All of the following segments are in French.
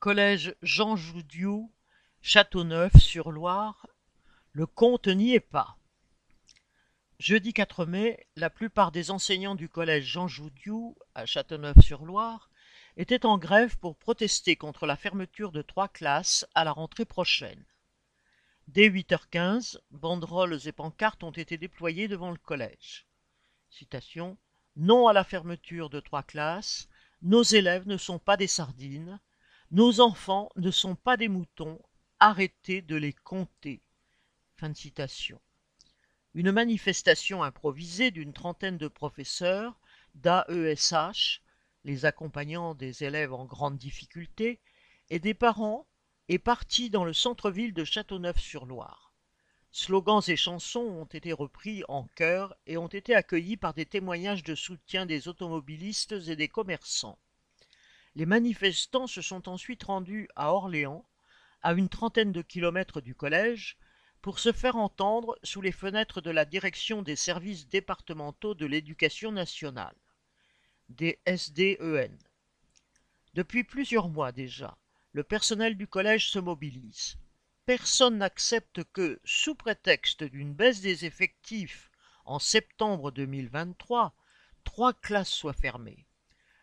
Collège Jean Joudiou, Châteauneuf-sur-Loire, le compte n'y est pas. Jeudi 4 mai, la plupart des enseignants du collège Jean Joudiou à Châteauneuf-sur-Loire étaient en grève pour protester contre la fermeture de trois classes à la rentrée prochaine. Dès 8h15, banderoles et pancartes ont été déployées devant le collège. Citation Non à la fermeture de trois classes, nos élèves ne sont pas des sardines, nos enfants ne sont pas des moutons, arrêtez de les compter. Une manifestation improvisée d'une trentaine de professeurs d'AESH, les accompagnants des élèves en grande difficulté, et des parents est partie dans le centre-ville de Châteauneuf-sur-Loire. Slogans et chansons ont été repris en chœur et ont été accueillis par des témoignages de soutien des automobilistes et des commerçants. Les manifestants se sont ensuite rendus à Orléans, à une trentaine de kilomètres du collège, pour se faire entendre sous les fenêtres de la direction des services départementaux de l'éducation nationale, des SDEN. Depuis plusieurs mois déjà, le personnel du collège se mobilise. Personne n'accepte que, sous prétexte d'une baisse des effectifs en septembre 2023, trois classes soient fermées.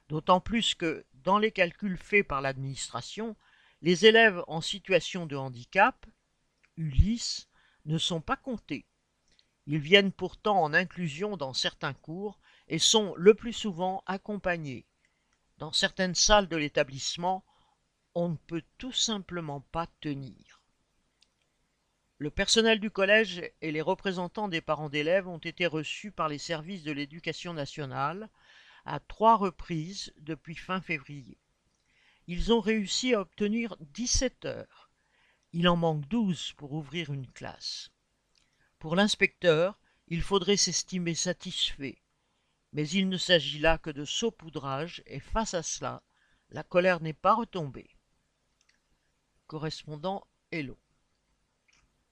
D'autant plus que, dans les calculs faits par l'administration, les élèves en situation de handicap, Ulysse, ne sont pas comptés. Ils viennent pourtant en inclusion dans certains cours et sont le plus souvent accompagnés. Dans certaines salles de l'établissement, on ne peut tout simplement pas tenir. Le personnel du collège et les représentants des parents d'élèves ont été reçus par les services de l'éducation nationale à trois reprises depuis fin février. Ils ont réussi à obtenir 17 heures. Il en manque 12 pour ouvrir une classe. Pour l'inspecteur, il faudrait s'estimer satisfait. Mais il ne s'agit là que de saupoudrage et face à cela, la colère n'est pas retombée. Correspondant Hello.